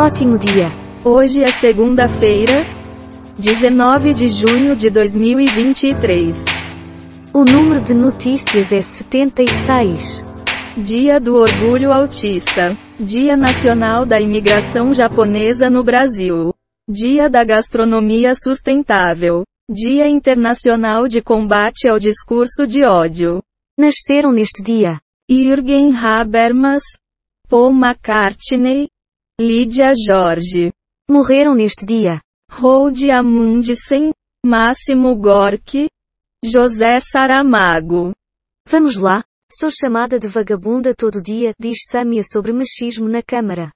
Ótimo dia! Hoje é segunda-feira, 19 de junho de 2023. O número de notícias é 76. Dia do Orgulho Autista. Dia Nacional da Imigração Japonesa no Brasil. Dia da Gastronomia Sustentável. Dia Internacional de Combate ao Discurso de Ódio. Nasceram neste dia Jürgen Habermas, Paul McCartney, Lídia Jorge, Morreram neste dia Hold Amundsen, Máximo Gorki, José Saramago. Vamos lá? Sou chamada de vagabunda todo dia, diz Sâmia sobre machismo na Câmara.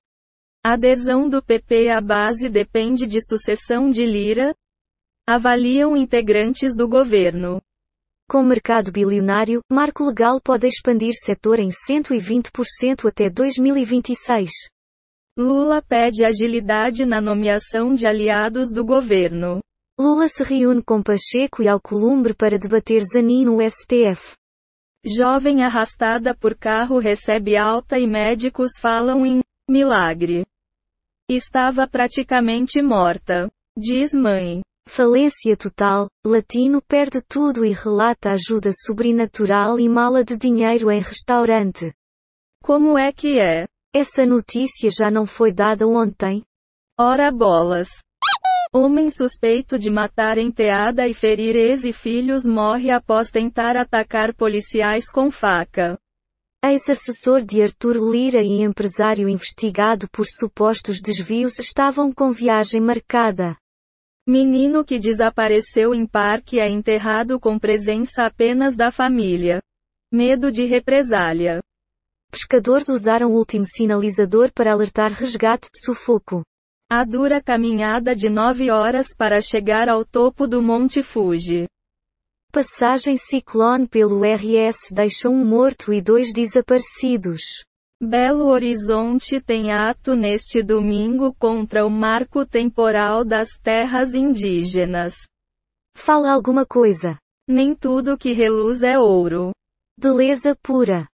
Adesão do PP à base depende de sucessão de Lira? Avaliam integrantes do governo. Com mercado bilionário, marco legal pode expandir setor em 120% até 2026. Lula pede agilidade na nomeação de aliados do governo. Lula se reúne com Pacheco e Alcolumbre para debater Zanin no STF. Jovem arrastada por carro recebe alta e médicos falam em milagre. Estava praticamente morta. Diz mãe. Falência total, latino perde tudo e relata ajuda sobrenatural e mala de dinheiro em restaurante. Como é que é? Essa notícia já não foi dada ontem? Ora bolas. Homem suspeito de matar enteada e ferir ex e filhos morre após tentar atacar policiais com faca. Ex-assessor de Arthur Lira e empresário investigado por supostos desvios estavam com viagem marcada. Menino que desapareceu em parque é enterrado com presença apenas da família. Medo de represália. Pescadores usaram o último sinalizador para alertar resgate de sufoco. A dura caminhada de nove horas para chegar ao topo do Monte Fuji. Passagem ciclone pelo RS deixa um morto e dois desaparecidos. Belo Horizonte tem ato neste domingo contra o marco temporal das terras indígenas. Fala alguma coisa. Nem tudo que reluz é ouro. Beleza pura.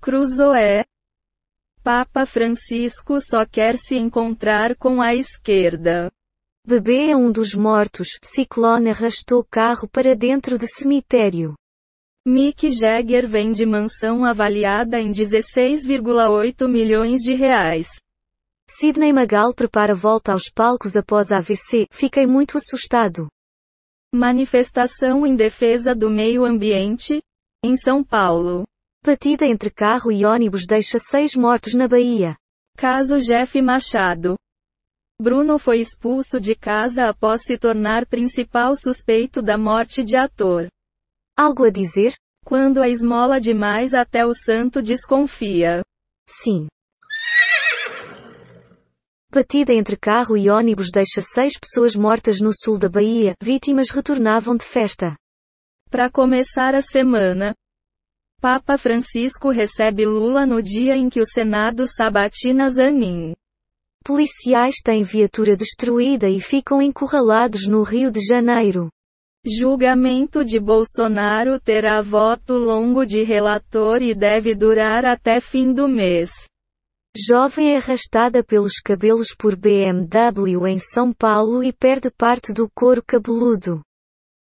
Cruzoé. Papa Francisco só quer se encontrar com a esquerda. Bebê é um dos mortos. Ciclone arrastou carro para dentro de cemitério. Mick Jagger vende mansão avaliada em 16,8 milhões de reais. Sidney Magal prepara volta aos palcos após AVC. Fiquei muito assustado. Manifestação em defesa do meio ambiente? Em São Paulo. Batida entre carro e ônibus deixa seis mortos na Bahia. Caso Jeff Machado. Bruno foi expulso de casa após se tornar principal suspeito da morte de ator. Algo a dizer? Quando a esmola demais até o santo desconfia. Sim. Batida entre carro e ônibus deixa seis pessoas mortas no sul da Bahia. Vítimas retornavam de festa. Para começar a semana, Papa Francisco recebe Lula no dia em que o Senado sabatina Zanin. Policiais têm viatura destruída e ficam encurralados no Rio de Janeiro. Julgamento de Bolsonaro terá voto longo de relator e deve durar até fim do mês. Jovem é arrastada pelos cabelos por BMW em São Paulo e perde parte do couro cabeludo.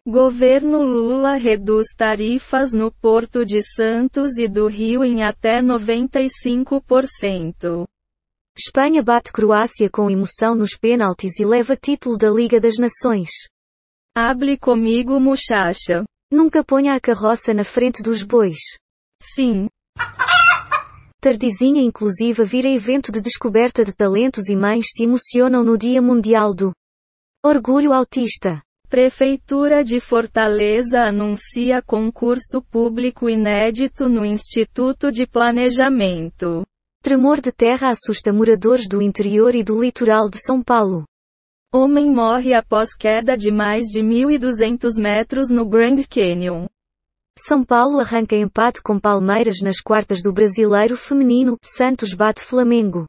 Governo Lula reduz tarifas no Porto de Santos e do Rio em até 95%. Espanha bate Croácia com emoção nos pênaltis e leva título da Liga das Nações. Hable comigo, muchacha. Nunca ponha a carroça na frente dos bois. Sim. Tardezinha inclusiva vira evento de descoberta de talentos e mães se emocionam no Dia Mundial do Orgulho Autista. Prefeitura de Fortaleza anuncia concurso público inédito no Instituto de Planejamento. Tremor de terra assusta moradores do interior e do litoral de São Paulo. Homem morre após queda de mais de 1.200 metros no Grand Canyon. São Paulo arranca empate com Palmeiras nas quartas do Brasileiro Feminino. Santos bate Flamengo.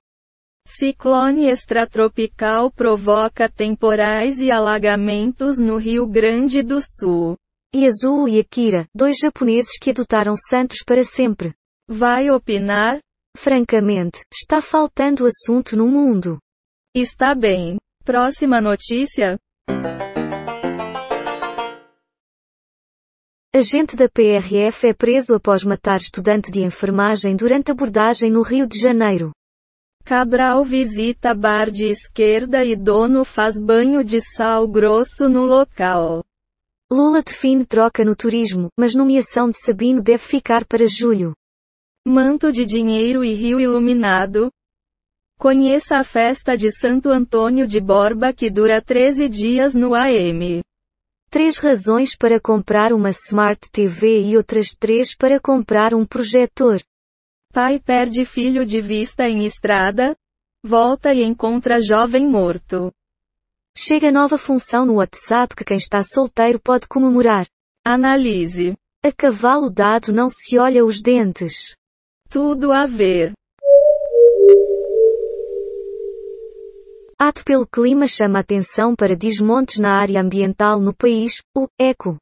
Ciclone extratropical provoca temporais e alagamentos no Rio Grande do Sul. Yasuo e Akira, dois japoneses que adotaram santos para sempre. Vai opinar? Francamente, está faltando assunto no mundo. Está bem. Próxima notícia? Agente da PRF é preso após matar estudante de enfermagem durante abordagem no Rio de Janeiro. Cabral visita bar de esquerda e dono faz banho de sal grosso no local. Lula define troca no turismo, mas nomeação de Sabino deve ficar para julho. Manto de dinheiro e rio iluminado. Conheça a festa de Santo Antônio de Borba que dura 13 dias no AM. Três razões para comprar uma Smart TV e outras três para comprar um projetor. Pai perde filho de vista em estrada, volta e encontra jovem morto. Chega nova função no WhatsApp que quem está solteiro pode comemorar. Analise. A cavalo dado não se olha os dentes. Tudo a ver. Ato pelo clima chama atenção para desmontes na área ambiental no país, o ECO.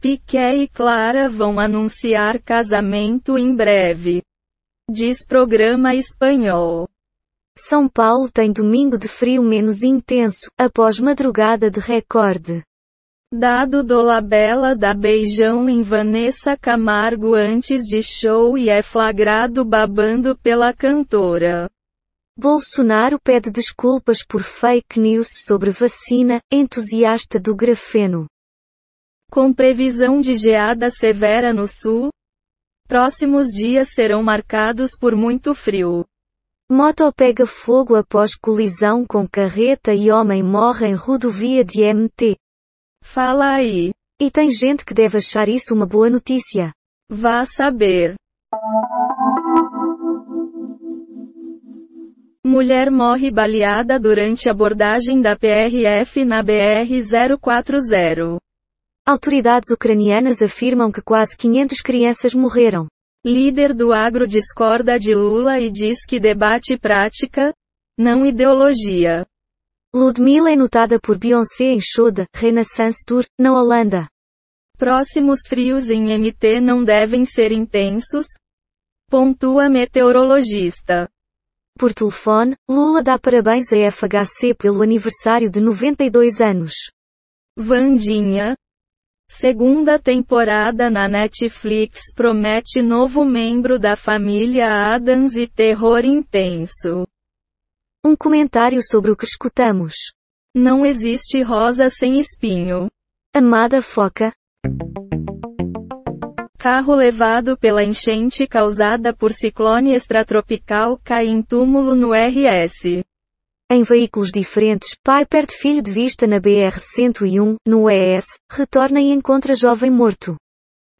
Piquet e Clara vão anunciar casamento em breve. Diz programa espanhol. São Paulo tem domingo de frio menos intenso, após madrugada de recorde. Dado do Labela dá beijão em Vanessa Camargo antes de show e é flagrado babando pela cantora. Bolsonaro pede desculpas por fake news sobre vacina, entusiasta do grafeno. Com previsão de geada severa no sul, próximos dias serão marcados por muito frio. Moto pega fogo após colisão com carreta e homem morre em rodovia de MT. Fala aí. E tem gente que deve achar isso uma boa notícia. Vá saber. Mulher morre baleada durante abordagem da PRF na BR-040. Autoridades ucranianas afirmam que quase 500 crianças morreram. Líder do agro discorda de Lula e diz que debate prática, não ideologia. Ludmilla é notada por Beyoncé em show da Renaissance Tour, na Holanda. Próximos frios em MT não devem ser intensos? Pontua meteorologista. Por telefone, Lula dá parabéns à FHC pelo aniversário de 92 anos. Vandinha. Segunda temporada na Netflix promete novo membro da família Adams e terror intenso. Um comentário sobre o que escutamos. Não existe rosa sem espinho. Amada foca. Carro levado pela enchente causada por ciclone extratropical cai em túmulo no RS. Em veículos diferentes, pai perde filho de vista na BR-101, no ES, retorna e encontra jovem morto.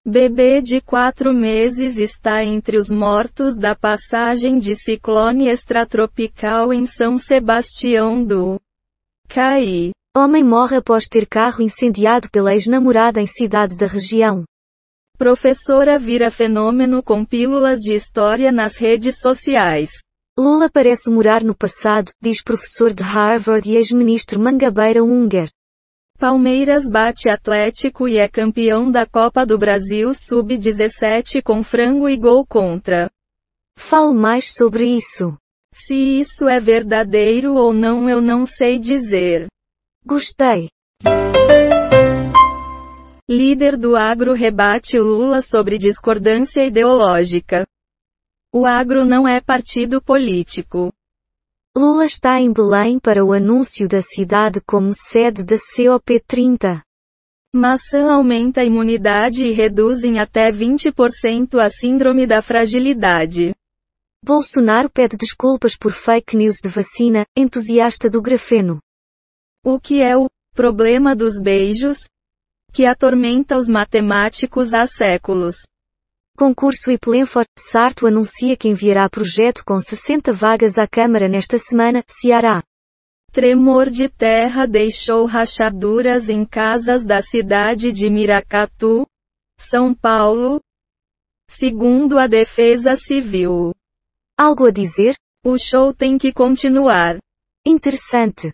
Bebê de quatro meses está entre os mortos da passagem de ciclone extratropical em São Sebastião do Caí. Homem morre após ter carro incendiado pela ex-namorada em cidade da região. Professora vira fenômeno com pílulas de história nas redes sociais. Lula parece morar no passado, diz professor de Harvard e ex-ministro Mangabeira Unger. Palmeiras bate Atlético e é campeão da Copa do Brasil Sub-17 com frango e gol contra. Fale mais sobre isso. Se isso é verdadeiro ou não eu não sei dizer. Gostei. Líder do agro rebate Lula sobre discordância ideológica. O agro não é partido político. Lula está em Belém para o anúncio da cidade como sede da COP30. Maçã aumenta a imunidade e reduz em até 20% a síndrome da fragilidade. Bolsonaro pede desculpas por fake news de vacina, entusiasta do grafeno. O que é o problema dos beijos? Que atormenta os matemáticos há séculos. Concurso Iplenfor, Sarto anuncia que enviará projeto com 60 vagas à Câmara nesta semana, Ceará. Tremor de terra deixou rachaduras em casas da cidade de Miracatu, São Paulo. Segundo a Defesa Civil. Algo a dizer? O show tem que continuar. Interessante.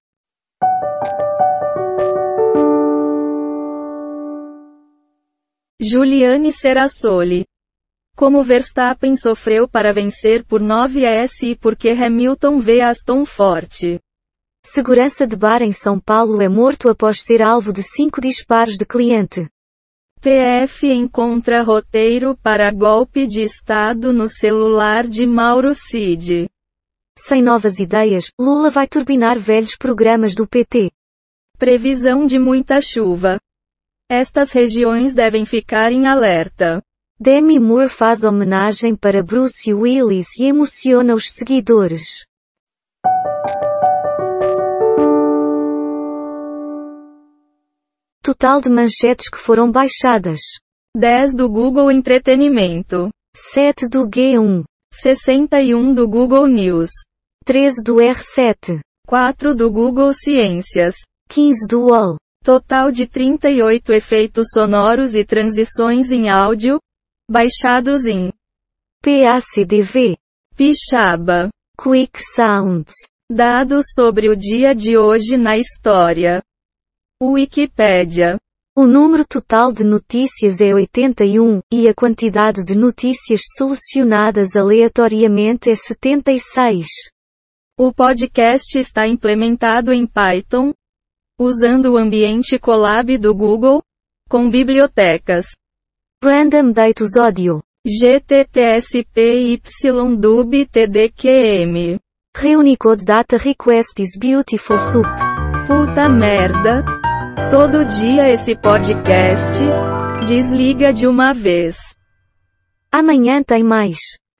Juliane Serassoli. Como Verstappen sofreu para vencer por 9S e porque Hamilton vê Aston forte. Segurança de bar em São Paulo é morto após ser alvo de cinco disparos de cliente. PF encontra roteiro para golpe de Estado no celular de Mauro Cid. Sem novas ideias, Lula vai turbinar velhos programas do PT. Previsão de muita chuva. Estas regiões devem ficar em alerta. Demi Moore faz homenagem para Bruce Willis e emociona os seguidores. Total de manchetes que foram baixadas: 10 do Google Entretenimento, 7 do G1, 61 do Google News, 13 do R7, 4 do Google Ciências, 15 do UOL. Total de 38 efeitos sonoros e transições em áudio, baixados em PACDV, Pixaba. Quick Sounds. Dados sobre o dia de hoje na história. Wikipédia. O número total de notícias é 81, e a quantidade de notícias selecionadas aleatoriamente é 76. O podcast está implementado em Python, usando o ambiente Colab do Google, com bibliotecas Random Datus Audio. GTTSPYDUB TDQM. Reunicode Data Request is Beautiful Soup. Puta merda. Todo dia esse podcast. Desliga de uma vez. Amanhã tem mais.